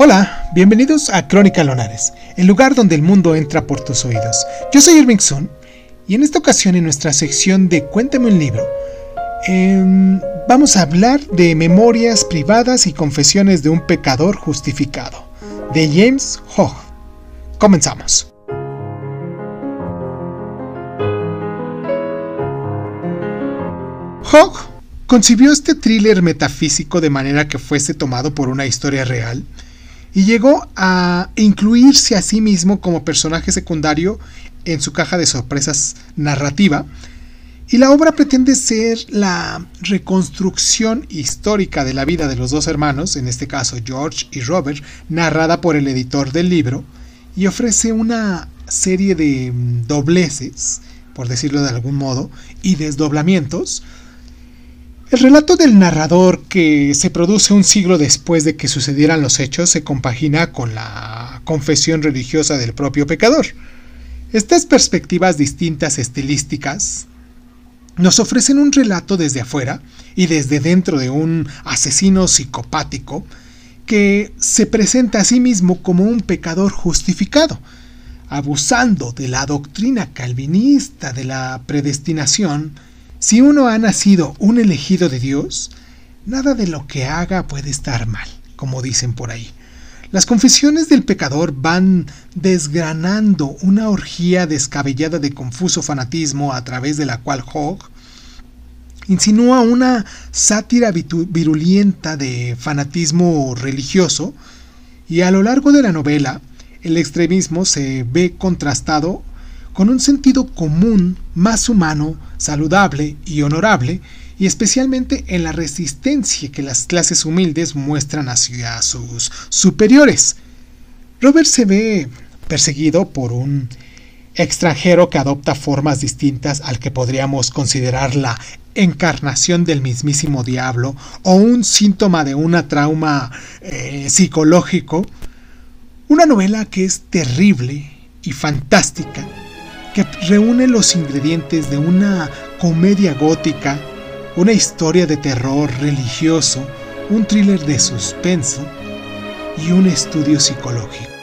Hola, bienvenidos a Crónica Lonares, el lugar donde el mundo entra por tus oídos. Yo soy Irving Sun y en esta ocasión en nuestra sección de Cuéntame un libro, em, vamos a hablar de memorias privadas y confesiones de un pecador justificado, de James Hogg. Comenzamos. Hogg concibió este thriller metafísico de manera que fuese tomado por una historia real y llegó a incluirse a sí mismo como personaje secundario en su caja de sorpresas narrativa. Y la obra pretende ser la reconstrucción histórica de la vida de los dos hermanos, en este caso George y Robert, narrada por el editor del libro, y ofrece una serie de dobleces, por decirlo de algún modo, y desdoblamientos, el relato del narrador que se produce un siglo después de que sucedieran los hechos se compagina con la confesión religiosa del propio pecador. Estas perspectivas distintas estilísticas nos ofrecen un relato desde afuera y desde dentro de un asesino psicopático que se presenta a sí mismo como un pecador justificado, abusando de la doctrina calvinista de la predestinación, si uno ha nacido un elegido de Dios, nada de lo que haga puede estar mal, como dicen por ahí. Las confesiones del pecador van desgranando una orgía descabellada de confuso fanatismo a través de la cual Hogg insinúa una sátira virulenta de fanatismo religioso y a lo largo de la novela el extremismo se ve contrastado con un sentido común más humano, saludable y honorable, y especialmente en la resistencia que las clases humildes muestran hacia sus superiores. Robert se ve perseguido por un extranjero que adopta formas distintas al que podríamos considerar la encarnación del mismísimo diablo o un síntoma de una trauma eh, psicológico. Una novela que es terrible y fantástica que reúne los ingredientes de una comedia gótica, una historia de terror religioso, un thriller de suspenso y un estudio psicológico.